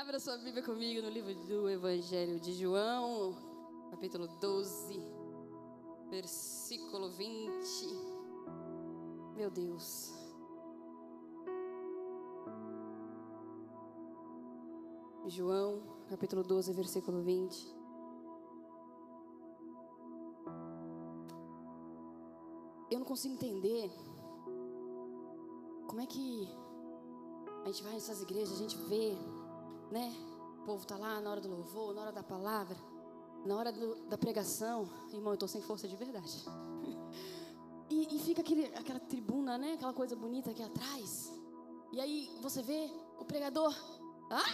Abra sua Bíblia comigo no livro do Evangelho de João, capítulo 12, versículo 20. Meu Deus. João, capítulo 12, versículo 20. Eu não consigo entender como é que a gente vai nessas igrejas, a gente vê, né? O povo tá lá na hora do louvor, na hora da palavra, na hora do, da pregação. Irmão, eu tô sem força de verdade. E, e fica aquele, aquela tribuna, né? Aquela coisa bonita aqui atrás. E aí você vê o pregador. Ah!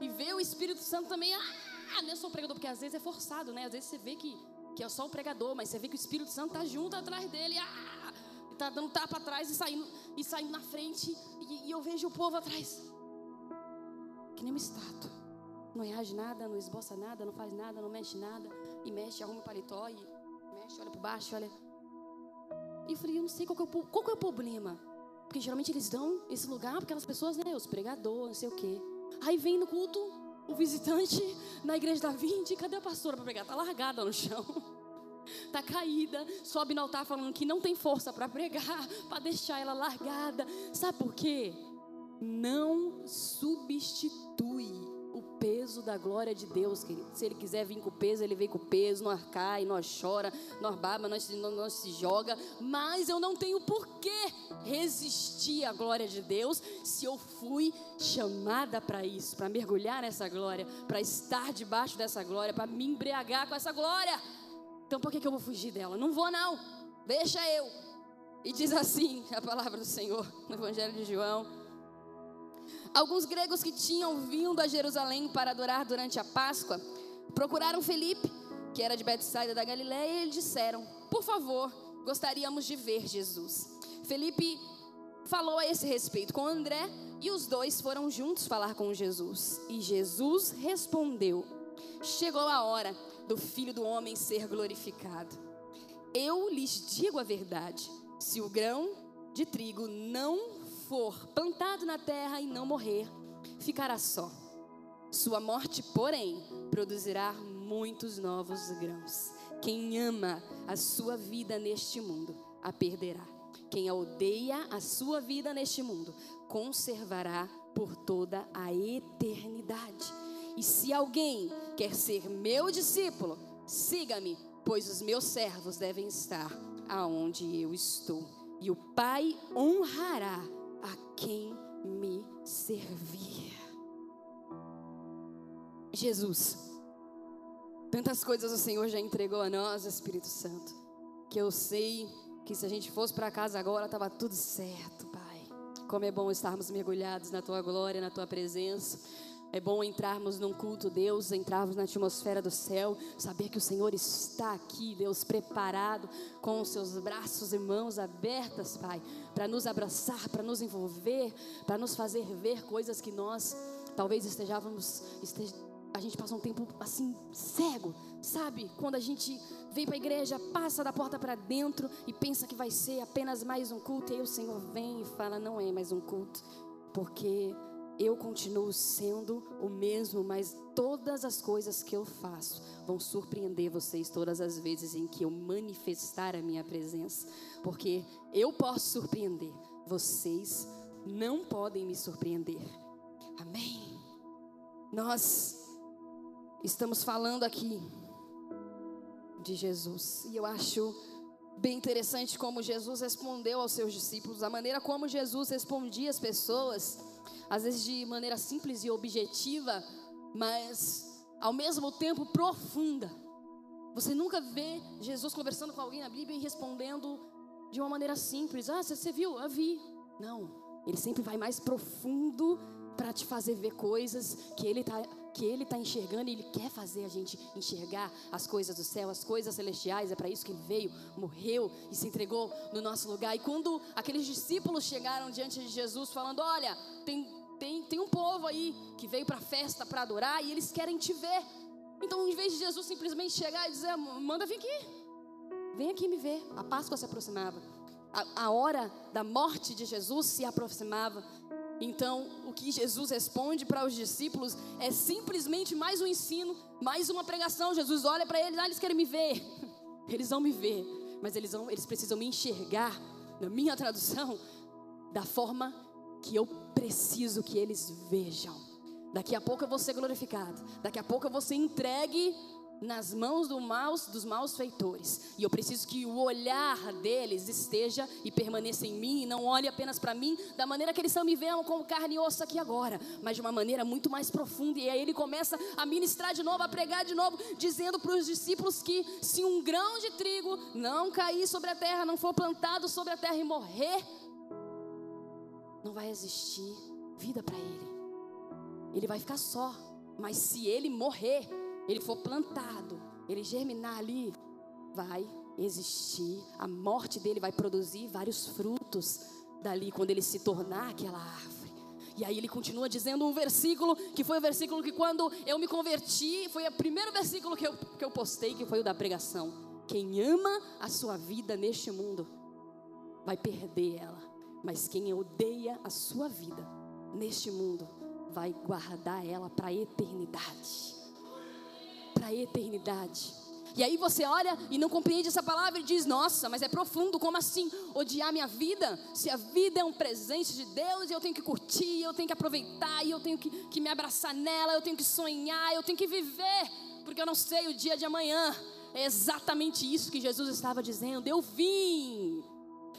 E vê o Espírito Santo também. Ah! Não é só o pregador, porque às vezes é forçado, né? Às vezes você vê que, que é só o pregador, mas você vê que o Espírito Santo tá junto atrás dele. Ah! E tá dando tapa atrás e saindo, e saindo na frente. E, e eu vejo o povo atrás. Que nem uma estátua. Não reage nada, não esboça nada, não faz nada, não mexe nada. E mexe, arruma o paletó e mexe, olha para baixo, olha. E eu falei, eu não sei qual, é o, qual é o problema. Porque geralmente eles dão esse lugar para aquelas pessoas, né? Os pregadores, não sei o quê. Aí vem no culto o visitante na igreja da Vinde. Cadê a pastora para pregar? Tá largada no chão. Tá caída, sobe no altar falando que não tem força para pregar, para deixar ela largada. Sabe por quê? Não substitui o peso da glória de Deus, querido. Se ele quiser vir com peso, ele vem com peso, nós cai, nós chora, nós baba, nós, nós, se joga, mas eu não tenho por que resistir à glória de Deus se eu fui chamada para isso, para mergulhar nessa glória, para estar debaixo dessa glória, para me embriagar com essa glória. Então por que, que eu vou fugir dela? Não vou não. Deixa eu. E diz assim a palavra do Senhor no Evangelho de João. Alguns gregos que tinham vindo a Jerusalém para adorar durante a Páscoa procuraram Felipe, que era de Betsaida da Galiléia, e lhe disseram: Por favor, gostaríamos de ver Jesus. Felipe falou a esse respeito com André e os dois foram juntos falar com Jesus. E Jesus respondeu: Chegou a hora do filho do homem ser glorificado. Eu lhes digo a verdade: se o grão de trigo não for plantado na terra e não morrer, ficará só. Sua morte, porém, produzirá muitos novos grãos. Quem ama a sua vida neste mundo, a perderá. Quem odeia a sua vida neste mundo, conservará por toda a eternidade. E se alguém quer ser meu discípulo, siga-me, pois os meus servos devem estar aonde eu estou. E o Pai honrará a quem me servir. Jesus, tantas coisas o Senhor já entregou a nós, Espírito Santo, que eu sei que se a gente fosse para casa agora estava tudo certo, Pai. Como é bom estarmos mergulhados na tua glória, na tua presença. É bom entrarmos num culto, Deus, entrarmos na atmosfera do céu, saber que o Senhor está aqui, Deus, preparado, com os seus braços e mãos abertas, Pai, para nos abraçar, para nos envolver, para nos fazer ver coisas que nós talvez estejávamos, estej... a gente passa um tempo assim, cego, sabe? Quando a gente vem para a igreja, passa da porta para dentro e pensa que vai ser apenas mais um culto, e aí o Senhor vem e fala: não é mais um culto, porque eu continuo sendo o mesmo, mas todas as coisas que eu faço vão surpreender vocês todas as vezes em que eu manifestar a minha presença, porque eu posso surpreender, vocês não podem me surpreender. Amém. Nós estamos falando aqui de Jesus, e eu acho bem interessante como Jesus respondeu aos seus discípulos, a maneira como Jesus respondia às pessoas às vezes de maneira simples e objetiva, mas ao mesmo tempo profunda. Você nunca vê Jesus conversando com alguém na Bíblia e respondendo de uma maneira simples: Ah, você viu? Eu vi. Não. Ele sempre vai mais profundo para te fazer ver coisas que ele está que ele tá enxergando e ele quer fazer a gente enxergar as coisas do céu, as coisas celestiais. É para isso que ele veio, morreu e se entregou no nosso lugar. E quando aqueles discípulos chegaram diante de Jesus falando: "Olha, tem tem, tem um povo aí que veio para a festa para adorar e eles querem te ver. Então, em vez de Jesus simplesmente chegar e dizer: Manda vir aqui, vem aqui me ver. A Páscoa se aproximava, a, a hora da morte de Jesus se aproximava. Então, o que Jesus responde para os discípulos é simplesmente mais um ensino, mais uma pregação. Jesus olha para eles, ah, eles querem me ver. Eles vão me ver, mas eles, vão, eles precisam me enxergar, na minha tradução, da forma que eu preciso que eles vejam. Daqui a pouco eu vou ser glorificado. Daqui a pouco eu vou ser entregue nas mãos do maus, dos maus feitores. E eu preciso que o olhar deles esteja e permaneça em mim, e não olhe apenas para mim da maneira que eles estão me vendo como carne e osso aqui agora, mas de uma maneira muito mais profunda. E aí ele começa a ministrar de novo, a pregar de novo, dizendo para os discípulos que se um grão de trigo não cair sobre a terra, não for plantado sobre a terra e morrer, não vai existir vida para ele. Ele vai ficar só. Mas se ele morrer, ele for plantado, ele germinar ali, vai existir, a morte dele vai produzir vários frutos dali quando ele se tornar aquela árvore. E aí ele continua dizendo um versículo, que foi o versículo que quando eu me converti, foi o primeiro versículo que eu, que eu postei, que foi o da pregação. Quem ama a sua vida neste mundo, vai perder ela. Mas quem odeia a sua vida neste mundo, vai guardar ela para a eternidade para a eternidade. E aí você olha e não compreende essa palavra e diz: Nossa, mas é profundo, como assim odiar minha vida? Se a vida é um presente de Deus, eu tenho que curtir, eu tenho que aproveitar, e eu tenho que, que me abraçar nela, eu tenho que sonhar, eu tenho que viver, porque eu não sei o dia de amanhã. É exatamente isso que Jesus estava dizendo. Eu vim,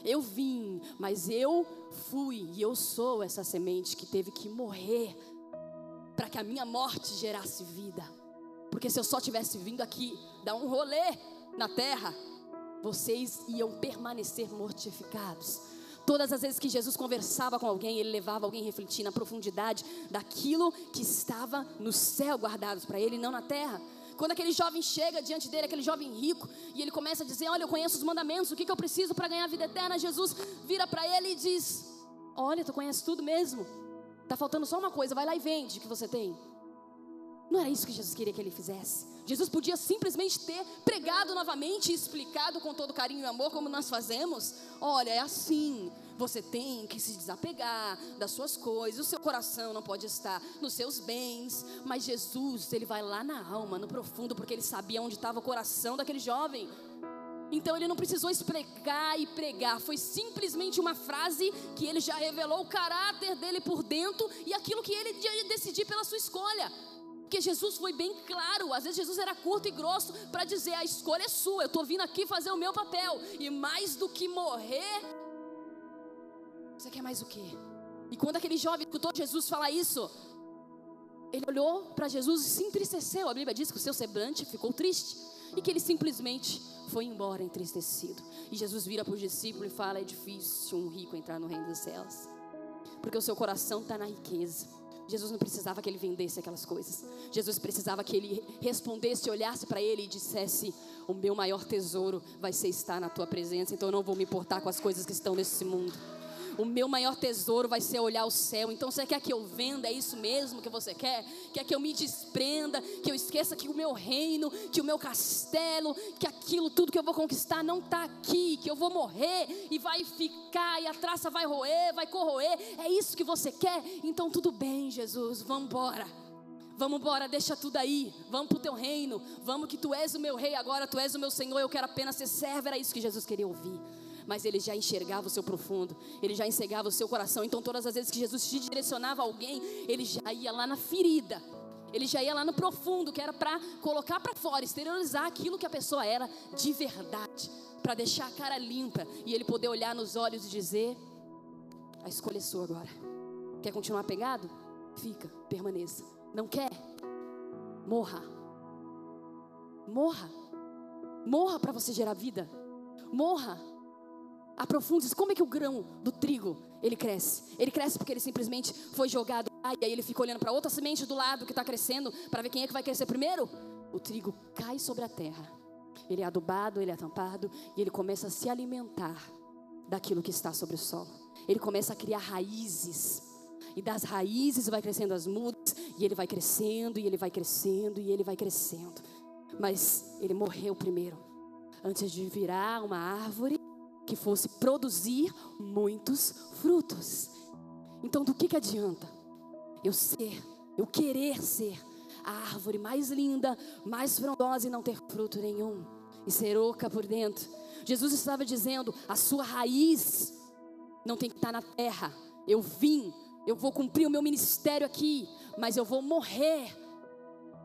eu vim, mas eu fui e eu sou essa semente que teve que morrer para que a minha morte gerasse vida. Porque se eu só tivesse vindo aqui dar um rolê na terra, vocês iam permanecer mortificados. Todas as vezes que Jesus conversava com alguém, ele levava alguém a refletir na profundidade daquilo que estava no céu guardados para ele, não na terra. Quando aquele jovem chega diante dele, aquele jovem rico, e ele começa a dizer: Olha, eu conheço os mandamentos, o que, que eu preciso para ganhar a vida eterna? Jesus vira para ele e diz: Olha, tu conhece tudo mesmo. Tá faltando só uma coisa, vai lá e vende o que você tem. Não era isso que Jesus queria que ele fizesse. Jesus podia simplesmente ter pregado novamente e explicado com todo carinho e amor, como nós fazemos. Olha, é assim. Você tem que se desapegar das suas coisas. O seu coração não pode estar nos seus bens. Mas Jesus, ele vai lá na alma, no profundo, porque ele sabia onde estava o coração daquele jovem. Então ele não precisou explicar e pregar, foi simplesmente uma frase que ele já revelou o caráter dele por dentro e aquilo que ele ia decidir pela sua escolha. Porque Jesus foi bem claro, às vezes Jesus era curto e grosso para dizer: a escolha é sua, eu estou vindo aqui fazer o meu papel, e mais do que morrer, você quer mais o quê? E quando aquele jovem escutou Jesus falar isso, ele olhou para Jesus e se entristeceu. A Bíblia diz que o seu semblante ficou triste e que ele simplesmente foi embora entristecido. E Jesus vira para o discípulo e fala: É difícil um rico entrar no reino dos céus, porque o seu coração está na riqueza. Jesus não precisava que ele vendesse aquelas coisas. Jesus precisava que ele respondesse, olhasse para ele e dissesse: O meu maior tesouro vai ser estar na tua presença, então eu não vou me importar com as coisas que estão nesse mundo o meu maior tesouro vai ser olhar o céu. Então você quer que eu venda? É isso mesmo que você quer? Quer que eu me desprenda? Que eu esqueça que o meu reino, que o meu castelo, que aquilo tudo que eu vou conquistar não está aqui, que eu vou morrer e vai ficar e a traça vai roer, vai corroer. É isso que você quer? Então tudo bem, Jesus, vamos embora. Vamos embora, deixa tudo aí. Vamos para o teu reino. Vamos que tu és o meu rei agora, tu és o meu Senhor. Eu quero apenas ser servo. Era isso que Jesus queria ouvir mas ele já enxergava o seu profundo, ele já enxergava o seu coração. Então, todas as vezes que Jesus te direcionava alguém, ele já ia lá na ferida, ele já ia lá no profundo, que era para colocar para fora, exteriorizar aquilo que a pessoa era de verdade, para deixar a cara limpa e ele poder olhar nos olhos e dizer: A escolha é sua agora. Quer continuar pegado? Fica, permaneça. Não quer? Morra. Morra. Morra para você gerar vida. Morra aprofunde como é que o grão do trigo ele cresce? Ele cresce porque ele simplesmente foi jogado e aí ele fica olhando para outra semente do lado que está crescendo para ver quem é que vai crescer primeiro. O trigo cai sobre a terra, ele é adubado, ele é tampado e ele começa a se alimentar daquilo que está sobre o solo. Ele começa a criar raízes e das raízes vai crescendo as mudas e ele vai crescendo e ele vai crescendo e ele vai crescendo. Mas ele morreu primeiro antes de virar uma árvore que fosse produzir muitos frutos. Então, do que, que adianta eu ser, eu querer ser a árvore mais linda, mais frondosa e não ter fruto nenhum, e ser oca por dentro? Jesus estava dizendo: a sua raiz não tem que estar na terra. Eu vim, eu vou cumprir o meu ministério aqui, mas eu vou morrer.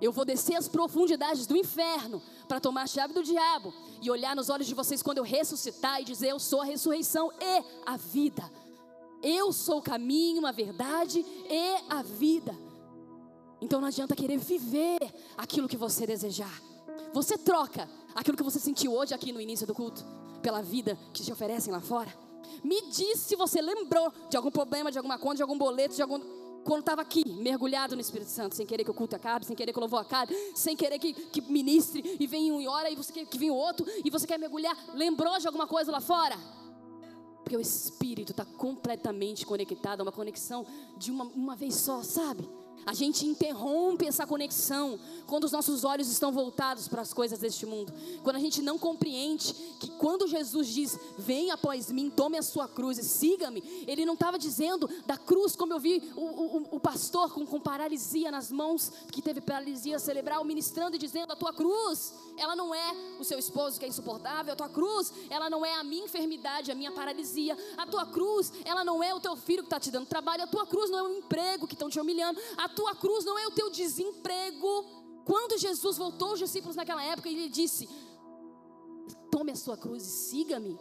Eu vou descer as profundidades do inferno para tomar a chave do diabo e olhar nos olhos de vocês quando eu ressuscitar e dizer: Eu sou a ressurreição e a vida. Eu sou o caminho, a verdade e a vida. Então não adianta querer viver aquilo que você desejar. Você troca aquilo que você sentiu hoje aqui no início do culto pela vida que te oferecem lá fora. Me diz se você lembrou de algum problema, de alguma conta, de algum boleto, de algum quando estava aqui, mergulhado no Espírito Santo, sem querer que o culto acabe, sem querer que o louvor acabe, sem querer que, que ministre e vem um e hora e você quer que venha o outro e você quer mergulhar, lembrou de alguma coisa lá fora? Porque o Espírito está completamente conectado, é uma conexão de uma, uma vez só, sabe? A gente interrompe essa conexão quando os nossos olhos estão voltados para as coisas deste mundo. Quando a gente não compreende que quando Jesus diz: Venha após mim, tome a sua cruz e siga-me, ele não estava dizendo da cruz, como eu vi o, o, o pastor com, com, paralisia nas mãos, que teve paralisia cerebral, ministrando e dizendo: A tua cruz, ela não é o seu esposo que é insuportável, a tua cruz, ela não é a minha enfermidade, a minha paralisia, a tua cruz, ela não é o teu filho que está te dando trabalho, a tua cruz não é o emprego que estão te humilhando, a tua cruz não é o teu desemprego. Quando Jesus voltou os discípulos naquela época, ele disse: Tome a sua cruz e siga-me.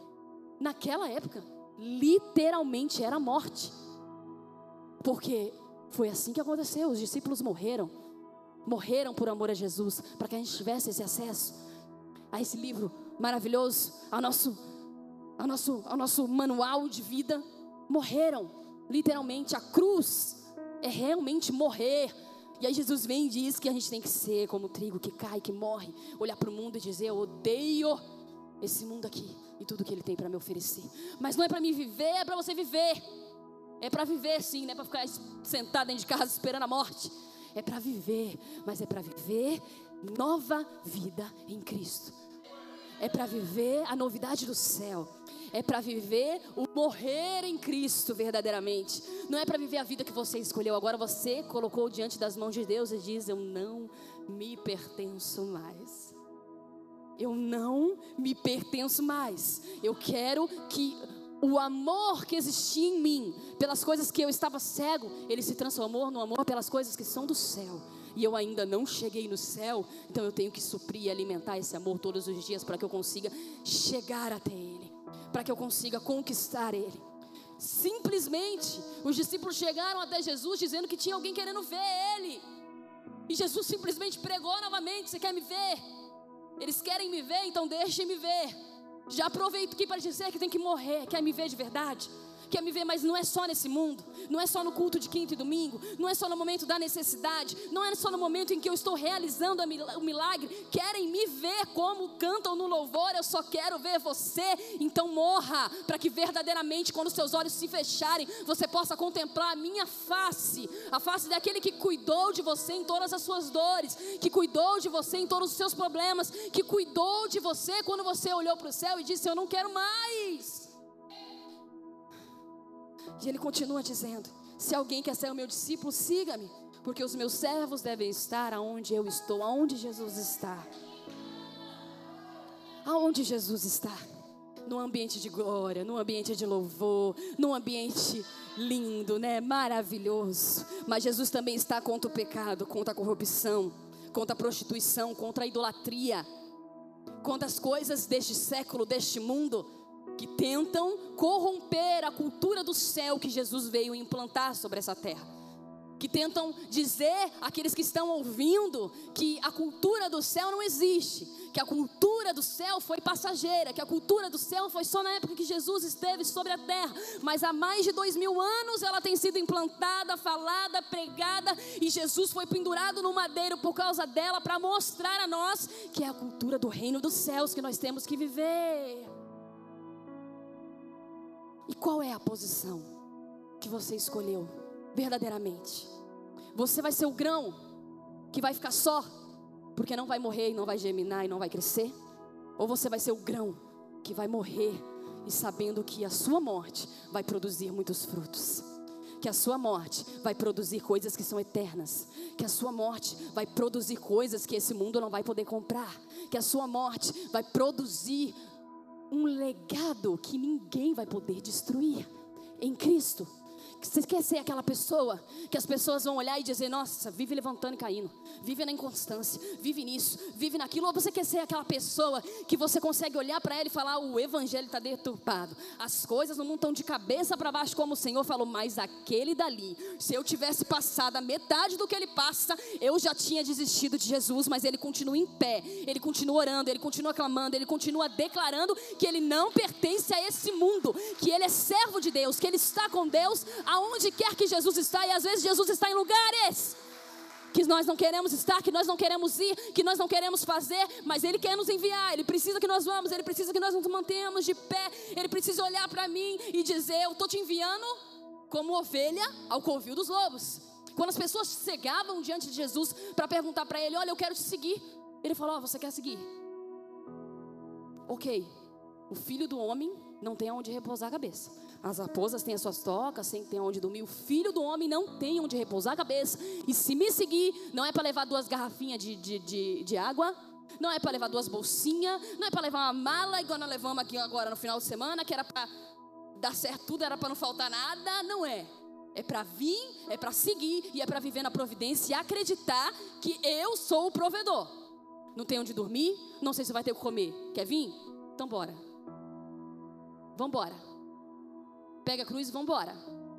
Naquela época, literalmente era morte. Porque foi assim que aconteceu. Os discípulos morreram. Morreram por amor a Jesus, para que a gente tivesse esse acesso a esse livro maravilhoso, ao nosso, ao nosso, ao nosso manual de vida. Morreram, literalmente. A cruz é realmente morrer. E aí Jesus vem e diz que a gente tem que ser como o trigo que cai, que morre, olhar para o mundo e dizer: Eu odeio esse mundo aqui e tudo que ele tem para me oferecer. Mas não é para mim viver, é para você viver. É para viver sim, não é para ficar sentado dentro de casa esperando a morte. É para viver, mas é para viver nova vida em Cristo. É para viver a novidade do céu é para viver o morrer em Cristo verdadeiramente. Não é para viver a vida que você escolheu. Agora você colocou diante das mãos de Deus e diz: Eu não me pertenço mais. Eu não me pertenço mais. Eu quero que o amor que existia em mim, pelas coisas que eu estava cego, ele se transformou no amor pelas coisas que são do céu. E eu ainda não cheguei no céu, então eu tenho que suprir e alimentar esse amor todos os dias para que eu consiga chegar até Ele para que eu consiga conquistar Ele. Simplesmente, os discípulos chegaram até Jesus dizendo que tinha alguém querendo ver Ele. E Jesus simplesmente pregou novamente: Você quer me ver? Eles querem me ver, então deixem-me ver. Já aproveito aqui para dizer que tem que morrer. Quer me ver de verdade? Quer me ver, mas não é só nesse mundo, não é só no culto de quinta e domingo, não é só no momento da necessidade, não é só no momento em que eu estou realizando o milagre. Querem me ver como cantam no louvor, eu só quero ver você. Então morra, para que verdadeiramente, quando seus olhos se fecharem, você possa contemplar a minha face, a face daquele que cuidou de você em todas as suas dores, que cuidou de você em todos os seus problemas, que cuidou de você quando você olhou para o céu e disse: Eu não quero mais. E ele continua dizendo: Se alguém quer ser o meu discípulo, siga-me, porque os meus servos devem estar aonde eu estou, aonde Jesus está. Aonde Jesus está? No ambiente de glória, no ambiente de louvor, no ambiente lindo, né? Maravilhoso. Mas Jesus também está contra o pecado, contra a corrupção, contra a prostituição, contra a idolatria, contra as coisas deste século, deste mundo que tentam corromper a cultura do céu que Jesus veio implantar sobre essa terra que tentam dizer àqueles que estão ouvindo que a cultura do céu não existe, que a cultura do céu foi passageira, que a cultura do céu foi só na época que Jesus esteve sobre a terra, mas há mais de dois mil anos ela tem sido implantada, falada, pregada, e Jesus foi pendurado no madeiro por causa dela para mostrar a nós que é a cultura do reino dos céus que nós temos que viver. E qual é a posição que você escolheu verdadeiramente? Você vai ser o grão que vai ficar só, porque não vai morrer e não vai germinar e não vai crescer? Ou você vai ser o grão que vai morrer e sabendo que a sua morte vai produzir muitos frutos? que a sua morte vai produzir coisas que são eternas, que a sua morte vai produzir coisas que esse mundo não vai poder comprar, que a sua morte vai produzir um legado que ninguém vai poder destruir em Cristo. Você quer ser aquela pessoa que as pessoas vão olhar e dizer: Nossa, vive levantando e caindo, vive na inconstância, vive nisso, vive naquilo. Ou você quer ser aquela pessoa que você consegue olhar para ela e falar: O evangelho está deturpado, as coisas não estão de cabeça para baixo, como o Senhor falou, mas aquele dali, se eu tivesse passado a metade do que ele passa, eu já tinha desistido de Jesus, mas ele continua em pé, ele continua orando, ele continua clamando, ele continua declarando que ele não pertence a esse mundo, que ele é servo de Deus, que ele está com Deus aonde quer que Jesus está, e às vezes Jesus está em lugares que nós não queremos estar, que nós não queremos ir, que nós não queremos fazer, mas Ele quer nos enviar, Ele precisa que nós vamos, Ele precisa que nós nos mantenhamos de pé, Ele precisa olhar para mim e dizer: Eu estou te enviando como ovelha ao covil dos lobos. Quando as pessoas chegavam diante de Jesus para perguntar para Ele: Olha, eu quero te seguir, Ele falou: oh, Você quer seguir? Ok, o filho do homem não tem aonde repousar a cabeça. As raposas têm as suas tocas, tem onde dormir. O filho do homem não tem onde repousar a cabeça. E se me seguir, não é para levar duas garrafinhas de, de, de, de água, não é para levar duas bolsinhas, não é para levar uma mala, igual nós levamos aqui agora no final de semana, que era para dar certo tudo, era para não faltar nada. Não é. É para vir, é para seguir e é para viver na providência e acreditar que eu sou o provedor. Não tem onde dormir, não sei se vai ter o que comer. Quer vir? Então bora. Vambora. Pega a cruz e vambora.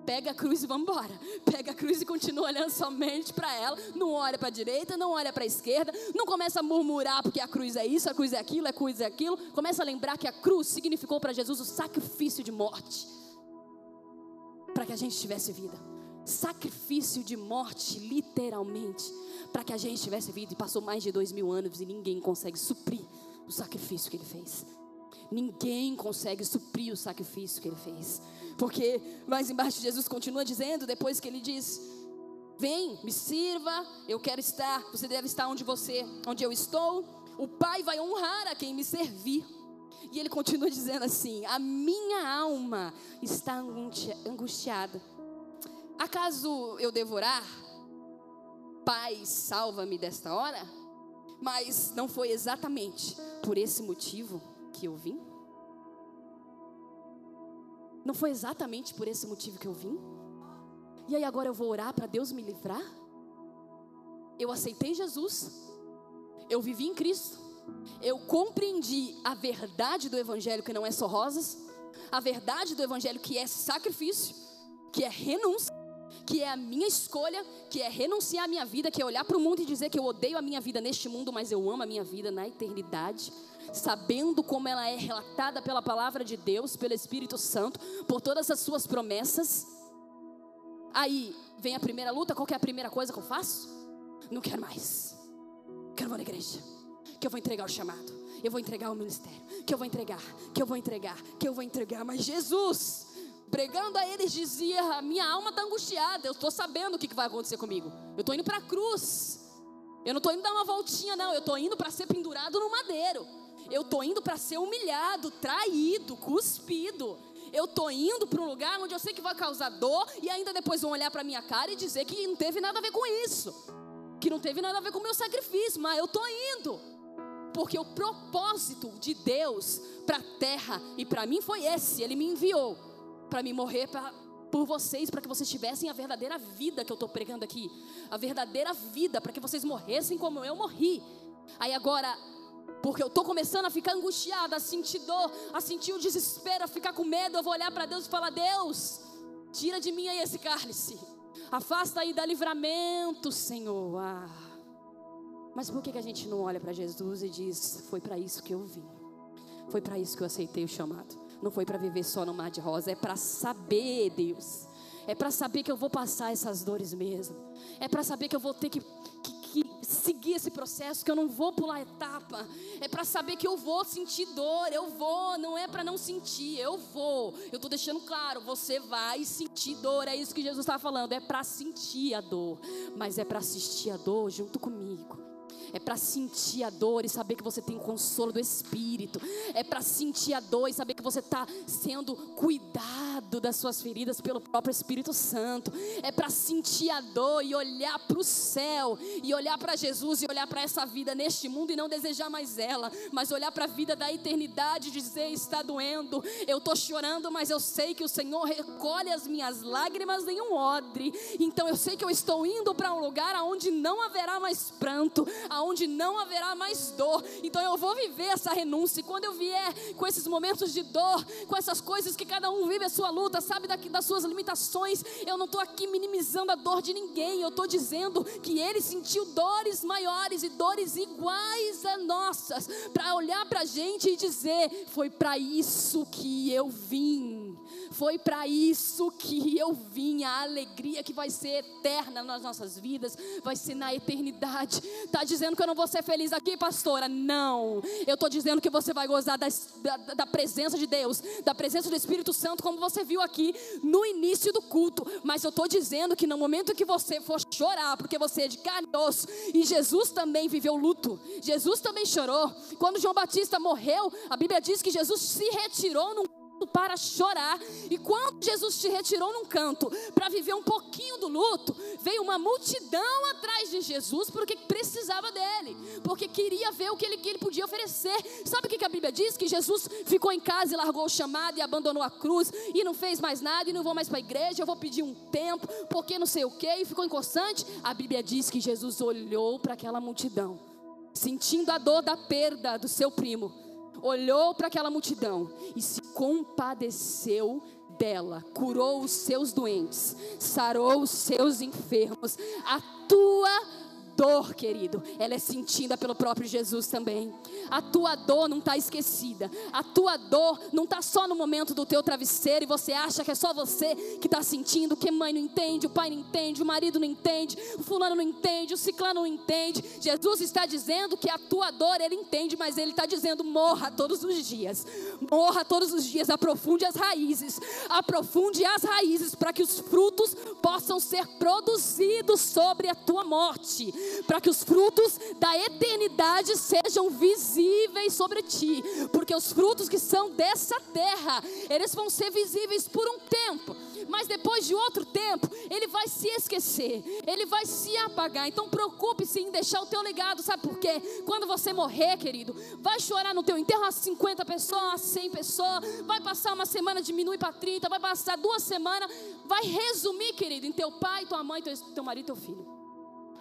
Pega a cruz e vambora. Pega a cruz e continua olhando somente para ela. Não olha para a direita, não olha para a esquerda. Não começa a murmurar porque a cruz é isso, a cruz é aquilo, a cruz é aquilo. Começa a lembrar que a cruz significou para Jesus o sacrifício de morte. Para que a gente tivesse vida. Sacrifício de morte, literalmente. Para que a gente tivesse vida. E passou mais de dois mil anos e ninguém consegue suprir o sacrifício que ele fez. Ninguém consegue suprir o sacrifício que ele fez. Porque mais embaixo Jesus continua dizendo, depois que ele diz: Vem, me sirva, eu quero estar, você deve estar onde você, onde eu estou. O Pai vai honrar a quem me servir. E ele continua dizendo assim: A minha alma está angustiada. Acaso eu devorar? Pai, salva-me desta hora? Mas não foi exatamente por esse motivo que eu vim? Não foi exatamente por esse motivo que eu vim? E aí agora eu vou orar para Deus me livrar? Eu aceitei Jesus. Eu vivi em Cristo. Eu compreendi a verdade do evangelho que não é só rosas, a verdade do evangelho que é sacrifício, que é renúncia, que é a minha escolha, que é renunciar à minha vida, que é olhar para o mundo e dizer que eu odeio a minha vida neste mundo, mas eu amo a minha vida na eternidade sabendo como ela é relatada pela palavra de Deus, pelo Espírito Santo, por todas as suas promessas. Aí vem a primeira luta, qual é a primeira coisa que eu faço? Não quero mais. Quero vou na igreja. Que eu vou entregar o chamado. Eu vou entregar o ministério. Que eu vou entregar. Que eu vou entregar. Que eu vou entregar. Mas Jesus, pregando a eles, dizia: minha alma está angustiada. Eu estou sabendo o que, que vai acontecer comigo. Eu estou indo para a cruz. Eu não estou indo dar uma voltinha, não. Eu estou indo para ser pendurado no madeiro. Eu tô indo para ser humilhado, traído, cuspido. Eu tô indo para um lugar onde eu sei que vai causar dor e ainda depois vão olhar para minha cara e dizer que não teve nada a ver com isso. Que não teve nada a ver com o meu sacrifício, mas eu tô indo. Porque o propósito de Deus para a terra e para mim foi esse, ele me enviou para me morrer por vocês, para que vocês tivessem a verdadeira vida que eu estou pregando aqui, a verdadeira vida, para que vocês morressem como eu morri. Aí agora porque eu estou começando a ficar angustiada, a sentir dor, a sentir o desespero, a ficar com medo. Eu vou olhar para Deus e falar: Deus, tira de mim aí esse cálice. Afasta aí da livramento, Senhor. Ah. Mas por que, que a gente não olha para Jesus e diz: Foi para isso que eu vim. Foi para isso que eu aceitei o chamado. Não foi para viver só no mar de rosa. É para saber, Deus. É para saber que eu vou passar essas dores mesmo. É para saber que eu vou ter que, seguir esse processo, que eu não vou pular etapa. É para saber que eu vou sentir dor, eu vou, não é para não sentir, eu vou. Eu estou deixando claro, você vai sentir dor, é isso que Jesus está falando, é para sentir a dor, mas é para assistir a dor junto comigo. É para sentir a dor e saber que você tem consolo do Espírito. É para sentir a dor e saber que você está sendo cuidado das suas feridas pelo próprio Espírito Santo. É para sentir a dor e olhar para o céu e olhar para Jesus e olhar para essa vida neste mundo e não desejar mais ela, mas olhar para a vida da eternidade e dizer: está doendo, eu estou chorando, mas eu sei que o Senhor recolhe as minhas lágrimas em um odre. Então eu sei que eu estou indo para um lugar onde não haverá mais pranto, aonde não haverá mais dor. Então eu vou viver essa renúncia. E quando eu vier com esses momentos de dor, com essas coisas que cada um vive a sua luta, sabe daqui, das suas limitações, eu não estou aqui minimizando a dor de ninguém. Eu estou dizendo que ele sentiu dores maiores e dores iguais a nossas, para olhar para a gente e dizer: foi para isso que eu vim. Foi para isso que eu vim. A alegria que vai ser eterna nas nossas vidas, vai ser na eternidade. Está dizendo que eu não vou ser feliz aqui, pastora? Não. Eu estou dizendo que você vai gozar da, da, presença de Deus, da presença do Espírito Santo, como você viu aqui no início do culto. Mas eu estou dizendo que no momento que você for chorar, porque você é de carne e osso, e Jesus também viveu luto, Jesus também chorou. Quando João Batista morreu, a Bíblia diz que Jesus se retirou num para chorar. E quando Jesus te retirou num canto para viver um pouquinho do luto, veio uma multidão atrás de Jesus porque precisava dele, porque queria ver o que ele, que ele podia oferecer. Sabe o que a Bíblia diz? Que Jesus ficou em casa e largou o chamado e abandonou a cruz e não fez mais nada e não vou mais para a igreja, eu vou pedir um tempo, porque não sei o que, e ficou inconstante. A Bíblia diz que Jesus olhou para aquela multidão, sentindo a dor da perda do seu primo olhou para aquela multidão e se compadeceu dela, curou os seus doentes, sarou os seus enfermos. A tua dor, querido, ela é sentida pelo próprio Jesus também. A tua dor não está esquecida. A tua dor não está só no momento do teu travesseiro e você acha que é só você que está sentindo, que mãe não entende, o pai não entende, o marido não entende, o fulano não entende, o ciclano não entende. Jesus está dizendo que a tua dor ele entende, mas ele está dizendo morra todos os dias. Morra todos os dias, aprofunde as raízes. Aprofunde as raízes para que os frutos possam ser produzidos sobre a tua morte para que os frutos da eternidade sejam visíveis sobre ti, porque os frutos que são dessa terra, eles vão ser visíveis por um tempo, mas depois de outro tempo, ele vai se esquecer, ele vai se apagar. Então preocupe-se em deixar o teu legado, sabe por quê? Quando você morrer, querido, vai chorar no teu enterro a 50 pessoas, a 100 pessoas, vai passar uma semana, diminui para 30, vai passar duas semanas, vai resumir, querido, em teu pai, tua mãe, teu, teu marido, teu filho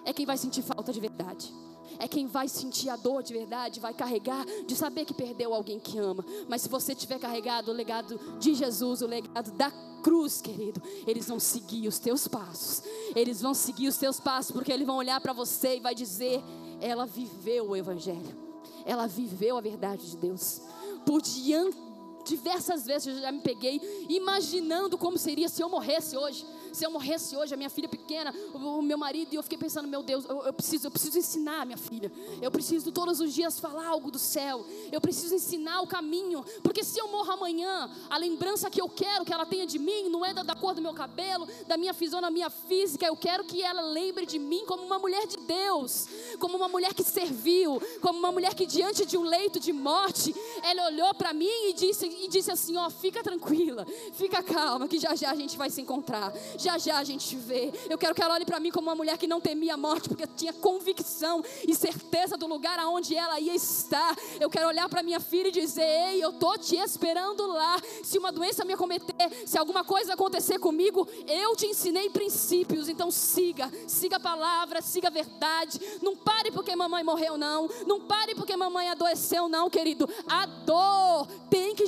é quem vai sentir falta de verdade. É quem vai sentir a dor de verdade, vai carregar de saber que perdeu alguém que ama. Mas se você tiver carregado o legado de Jesus, o legado da cruz, querido, eles vão seguir os teus passos. Eles vão seguir os teus passos porque eles vão olhar para você e vai dizer: ela viveu o evangelho. Ela viveu a verdade de Deus. Por diante diversas vezes eu já me peguei imaginando como seria se eu morresse hoje se eu morresse hoje, a minha filha pequena, o meu marido, e eu fiquei pensando, meu Deus, eu, eu preciso, eu preciso ensinar a minha filha. Eu preciso todos os dias falar algo do céu. Eu preciso ensinar o caminho, porque se eu morro amanhã, a lembrança que eu quero que ela tenha de mim não é da, da cor do meu cabelo, da minha fisionomia física. Eu quero que ela lembre de mim como uma mulher de Deus, como uma mulher que serviu, como uma mulher que diante de um leito de morte, ela olhou para mim e disse, e disse assim: ó, fica tranquila, fica calma, que já já a gente vai se encontrar. Já já a gente vê. Eu quero que ela olhe para mim como uma mulher que não temia a morte, porque tinha convicção e certeza do lugar aonde ela ia estar. Eu quero olhar para minha filha e dizer: Ei, eu tô te esperando lá. Se uma doença me acometer, se alguma coisa acontecer comigo, eu te ensinei princípios. Então siga, siga a palavra, siga a verdade. Não pare porque mamãe morreu, não. Não pare porque mamãe adoeceu, não, querido. A dor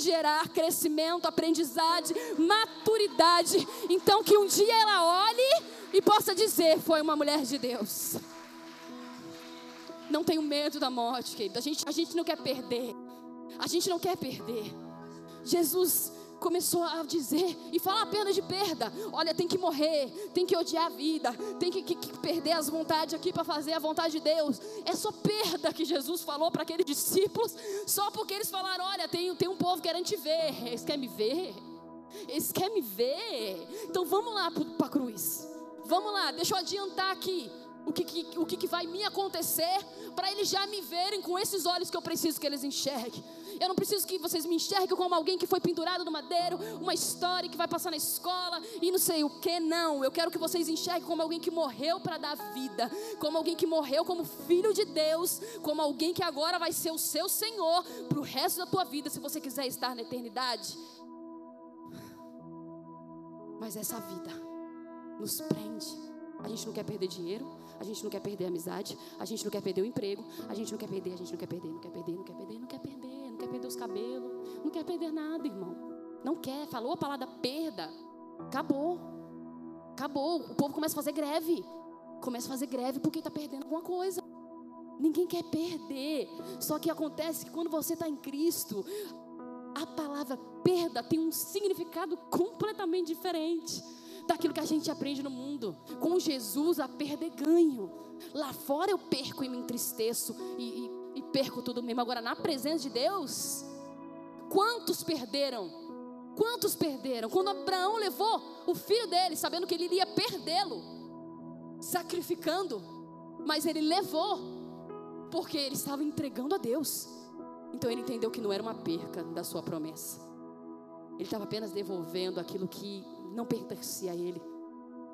gerar crescimento, aprendizagem, maturidade. Então que um dia ela olhe e possa dizer: Foi uma mulher de Deus. Não tenho medo da morte, querido. A gente, a gente não quer perder. A gente não quer perder. Jesus começou a dizer e falar apenas de perda. Olha, tem que morrer, tem que odiar a vida, tem que, que, que perder as vontades aqui para fazer a vontade de Deus. É só perda que Jesus falou para aqueles discípulos, só porque eles falaram: olha, tem, tem um povo querendo te ver. Eles querem me ver. Eles querem me ver. Então vamos lá para a cruz. Vamos lá, deixa eu adiantar aqui. O que, que, o que, que vai me acontecer para eles já me verem com esses olhos que eu preciso que eles enxerguem. Eu não preciso que vocês me enxerguem como alguém que foi pendurado no madeiro, uma história que vai passar na escola e não sei o que, não. Eu quero que vocês enxerguem como alguém que morreu para dar vida, como alguém que morreu como filho de Deus, como alguém que agora vai ser o seu Senhor para o resto da tua vida, se você quiser estar na eternidade. Mas essa vida nos prende a gente não quer perder dinheiro, a gente não quer perder amizade, a gente não quer perder o emprego, a gente não quer perder, a gente não quer perder, não quer perder, não quer perder, não quer perder, não quer perder os cabelos, não quer perder nada, irmão. Não quer, falou a palavra perda, acabou. Acabou. O povo começa a fazer greve. Começa a fazer greve porque está perdendo alguma coisa. Ninguém quer perder. Só que acontece que quando você está em Cristo, a palavra perda tem um significado completamente diferente daquilo que a gente aprende no mundo. Com Jesus, a perda é ganho. Lá fora eu perco e me entristeço e, e, e perco tudo mesmo. Agora, na presença de Deus, quantos perderam? Quantos perderam? Quando Abraão levou o filho dele, sabendo que ele iria perdê-lo, sacrificando, mas ele levou, porque ele estava entregando a Deus. Então ele entendeu que não era uma perca da sua promessa. Ele estava apenas devolvendo aquilo que não pertencia a ele,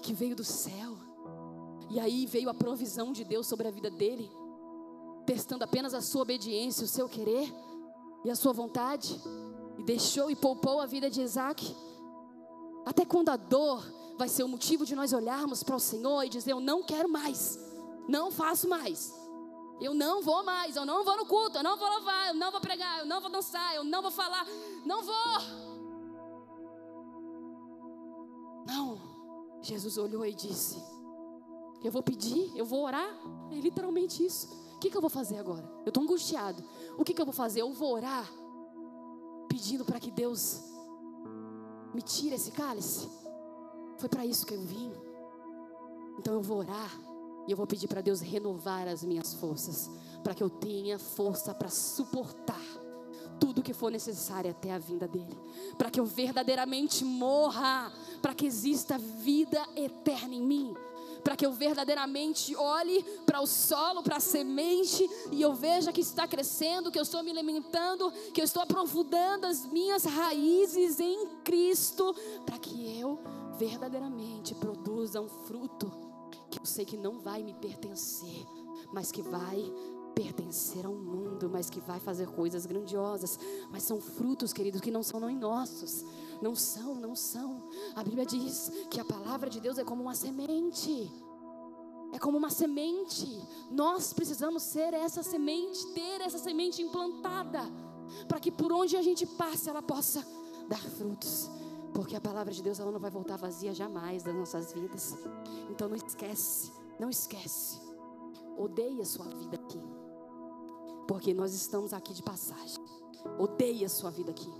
que veio do céu. E aí veio a provisão de Deus sobre a vida dele, testando apenas a sua obediência, o seu querer e a sua vontade, e deixou e poupou a vida de Isaac. Até quando a dor vai ser o motivo de nós olharmos para o Senhor e dizer: Eu não quero mais, não faço mais, eu não vou mais, eu não vou no culto, eu não vou louvar, eu não vou pregar, eu não vou dançar, eu não vou falar, não vou. Jesus olhou e disse: Eu vou pedir, eu vou orar. É literalmente isso. O que, que eu vou fazer agora? Eu estou angustiado. O que, que eu vou fazer? Eu vou orar, pedindo para que Deus me tire esse cálice. Foi para isso que eu vim. Então eu vou orar e eu vou pedir para Deus renovar as minhas forças, para que eu tenha força para suportar tudo que for necessário até a vinda dele, para que eu verdadeiramente morra, para que exista vida eterna em mim, para que eu verdadeiramente olhe para o solo, para a semente e eu veja que está crescendo, que eu estou me alimentando, que eu estou aprofundando as minhas raízes em Cristo, para que eu verdadeiramente produza um fruto que eu sei que não vai me pertencer, mas que vai pertencer a um mundo, mas que vai fazer coisas grandiosas. Mas são frutos, queridos, que não são nem nossos. Não são, não são. A Bíblia diz que a palavra de Deus é como uma semente. É como uma semente. Nós precisamos ser essa semente, ter essa semente implantada, para que por onde a gente passe ela possa dar frutos. Porque a palavra de Deus ela não vai voltar vazia jamais das nossas vidas. Então não esquece, não esquece. Odeie a sua vida aqui. Porque nós estamos aqui de passagem. Odeie a sua vida aqui.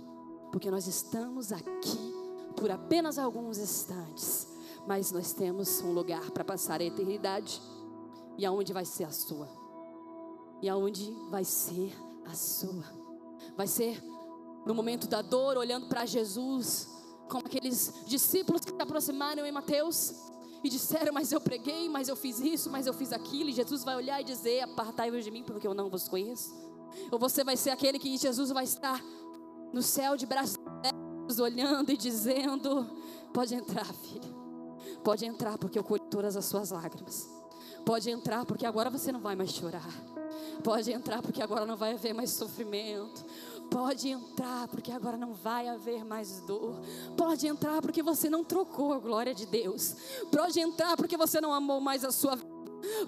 Porque nós estamos aqui por apenas alguns instantes. Mas nós temos um lugar para passar a eternidade. E aonde vai ser a sua? E aonde vai ser a sua? Vai ser no momento da dor, olhando para Jesus, como aqueles discípulos que se aproximaram em Mateus e disseram: Mas eu preguei, mas eu fiz isso, mas eu fiz aquilo. E Jesus vai olhar e dizer: Apartai-vos de mim, porque eu não vos conheço. Ou você vai ser aquele que Jesus vai estar no céu de braços abertos, olhando e dizendo: Pode entrar, filho. Pode entrar, porque eu colho todas as suas lágrimas. Pode entrar, porque agora você não vai mais chorar. Pode entrar, porque agora não vai haver mais sofrimento. Pode entrar, porque agora não vai haver mais dor. Pode entrar, porque você não trocou a glória de Deus. Pode entrar, porque você não amou mais a sua vida.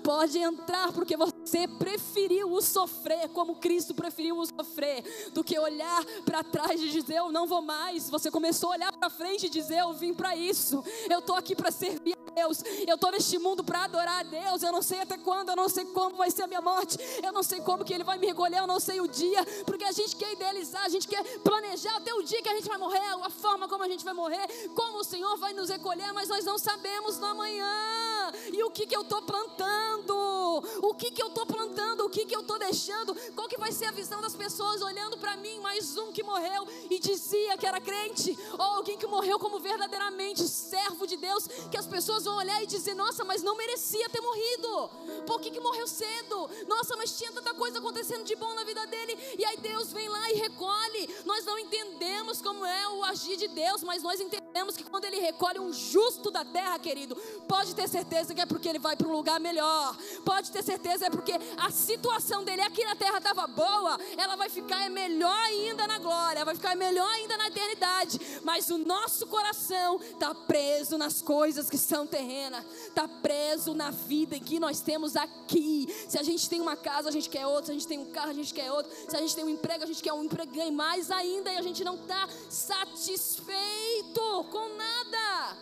Pode entrar, porque você preferiu o sofrer, como Cristo preferiu o sofrer, do que olhar para trás e dizer: Eu não vou mais. Você começou a olhar para frente e dizer: Eu vim para isso. Eu estou aqui para servir Deus. Eu estou neste mundo para adorar a Deus. Eu não sei até quando, eu não sei como vai ser a minha morte. Eu não sei como que Ele vai me recolher, eu não sei o dia. Porque a gente quer idealizar, a gente quer planejar até o dia que a gente vai morrer, a forma como a gente vai morrer, como o Senhor vai nos recolher, mas nós não sabemos no amanhã. E o que, que eu estou plantando? O que, que eu estou plantando? que, que eu estou deixando? Qual que vai ser a visão das pessoas olhando para mim? Mais um que morreu e dizia que era crente, ou alguém que morreu como verdadeiramente servo de Deus, que as pessoas vão olhar e dizer: Nossa, mas não merecia ter morrido. Por que, que morreu cedo? Nossa, mas tinha tanta coisa acontecendo de bom na vida dele. E aí Deus vem lá e recolhe. Nós não entendemos como é o agir de Deus, mas nós entendemos que quando Ele recolhe um justo da terra, querido, pode ter certeza que é porque Ele vai para um lugar melhor. Pode ter certeza é porque a situação dele aqui na terra estava boa, ela vai ficar melhor ainda na glória, vai ficar melhor ainda na eternidade. Mas o nosso coração está preso nas coisas que são terrenas, está preso na vida que nós temos aqui. Se a gente tem uma casa, a gente quer outra. Se a gente tem um carro, a gente quer outro. Se a gente tem um emprego, a gente quer um emprego e mais ainda. E a gente não está satisfeito com nada.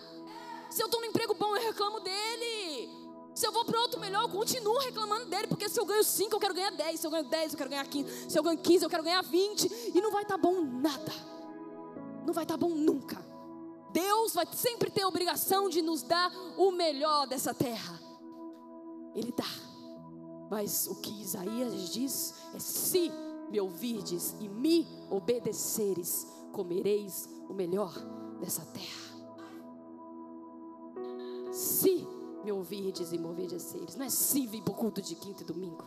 Se eu estou no emprego bom, eu reclamo dele. Se eu vou para outro melhor, eu continuo reclamando dele, porque se eu ganho 5, eu quero ganhar 10. Se eu ganho 10, eu quero ganhar 15. Se eu ganho 15, eu quero ganhar 20. E não vai estar tá bom nada. Não vai estar tá bom nunca. Deus vai sempre ter a obrigação de nos dar o melhor dessa terra. Ele dá. Mas o que Isaías diz é: se me ouvirdes e me obedeceres, comereis o melhor dessa terra. Se me ouvirdes e me obedeceres, não é se vir para o culto de quinta e domingo,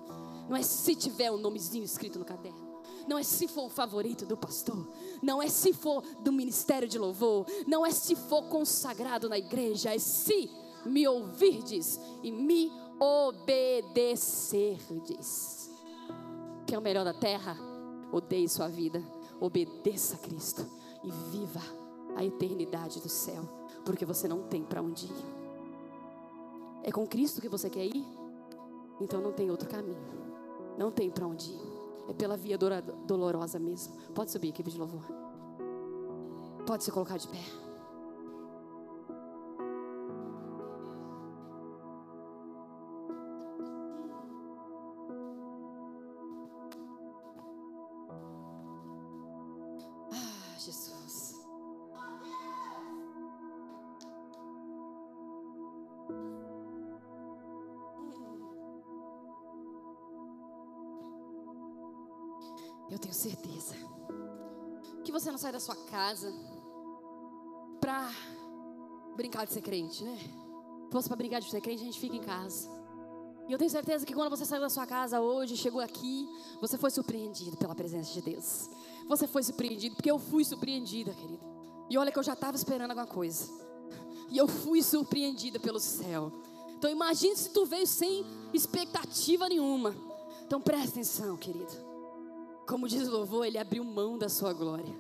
não é se tiver o um nomezinho escrito no caderno, não é se for o favorito do pastor, não é se for do ministério de louvor, não é se for consagrado na igreja, é se me ouvirdes e me obedecerdes. Que é o melhor da terra? Odeie sua vida, obedeça a Cristo e viva a eternidade do céu, porque você não tem para onde ir. É com Cristo que você quer ir? Então não tem outro caminho. Não tem para onde ir. É pela via dolorosa mesmo. Pode subir, equipe de louvor. Pode se colocar de pé. Sai da sua casa para brincar de ser crente, né? Se fosse para brincar de ser crente, a gente fica em casa. E eu tenho certeza que quando você saiu da sua casa hoje, chegou aqui, você foi surpreendido pela presença de Deus. Você foi surpreendido, porque eu fui surpreendida, querido. E olha que eu já estava esperando alguma coisa. E eu fui surpreendida pelo céu. Então imagine se tu veio sem expectativa nenhuma. Então presta atenção, querido. Como diz o louvor, ele abriu mão da sua glória.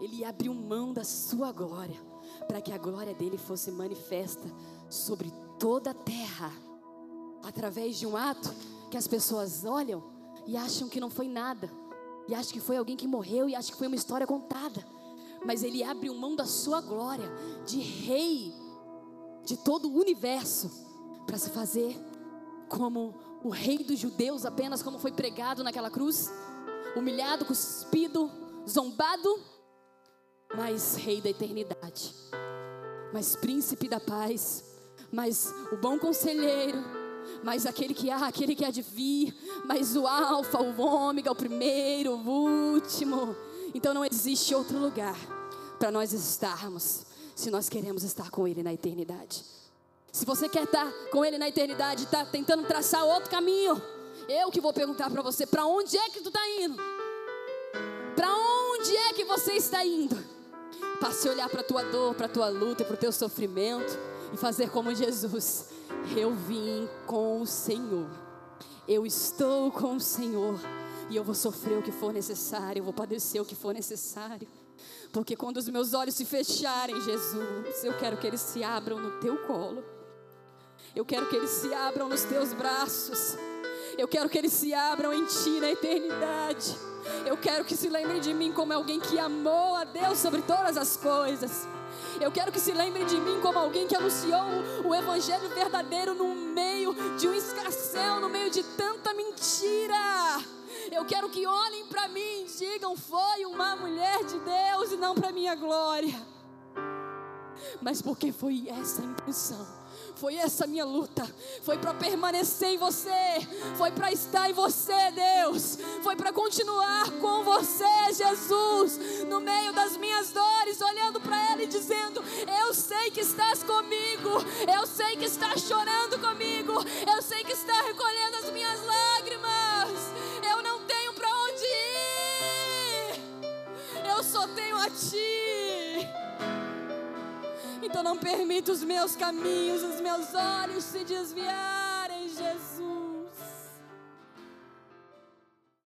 Ele abriu mão da sua glória, para que a glória dele fosse manifesta sobre toda a terra, através de um ato que as pessoas olham e acham que não foi nada, e acham que foi alguém que morreu, e acham que foi uma história contada, mas ele abriu mão da sua glória, de rei de todo o universo, para se fazer como o rei dos judeus, apenas como foi pregado naquela cruz, humilhado, cuspido, zombado mas Rei da eternidade, mas Príncipe da paz, mas o bom conselheiro, mas aquele que há, aquele que há de vir, mas o Alfa, o Ômega, o primeiro, o último. Então não existe outro lugar para nós estarmos, se nós queremos estar com Ele na eternidade. Se você quer estar com Ele na eternidade, está tentando traçar outro caminho, eu que vou perguntar para você: para onde é que tu está indo? Para onde é que você está indo? Passe a olhar para a tua dor, para a tua luta, para o teu sofrimento e fazer como Jesus. Eu vim com o Senhor. Eu estou com o Senhor. E eu vou sofrer o que for necessário, eu vou padecer o que for necessário. Porque quando os meus olhos se fecharem, Jesus, eu quero que eles se abram no teu colo. Eu quero que eles se abram nos teus braços. Eu quero que eles se abram em ti na eternidade. Eu quero que se lembrem de mim como alguém que amou a Deus sobre todas as coisas. Eu quero que se lembrem de mim como alguém que anunciou o evangelho verdadeiro no meio de um escarcel, no meio de tanta mentira. Eu quero que olhem para mim e digam: foi uma mulher de Deus e não para minha glória. Mas porque foi essa a intenção Foi essa minha luta. Foi para permanecer em você. Foi para estar em você, Deus. Foi para continuar com você, Jesus. No meio das minhas dores, olhando para Ele e dizendo: Eu sei que estás comigo. Eu sei que estás chorando comigo. Eu sei que está recolhendo as minhas lágrimas. Eu não tenho para onde ir. Eu só tenho a Ti. Então não permita os meus caminhos, os meus olhos se desviarem, Jesus.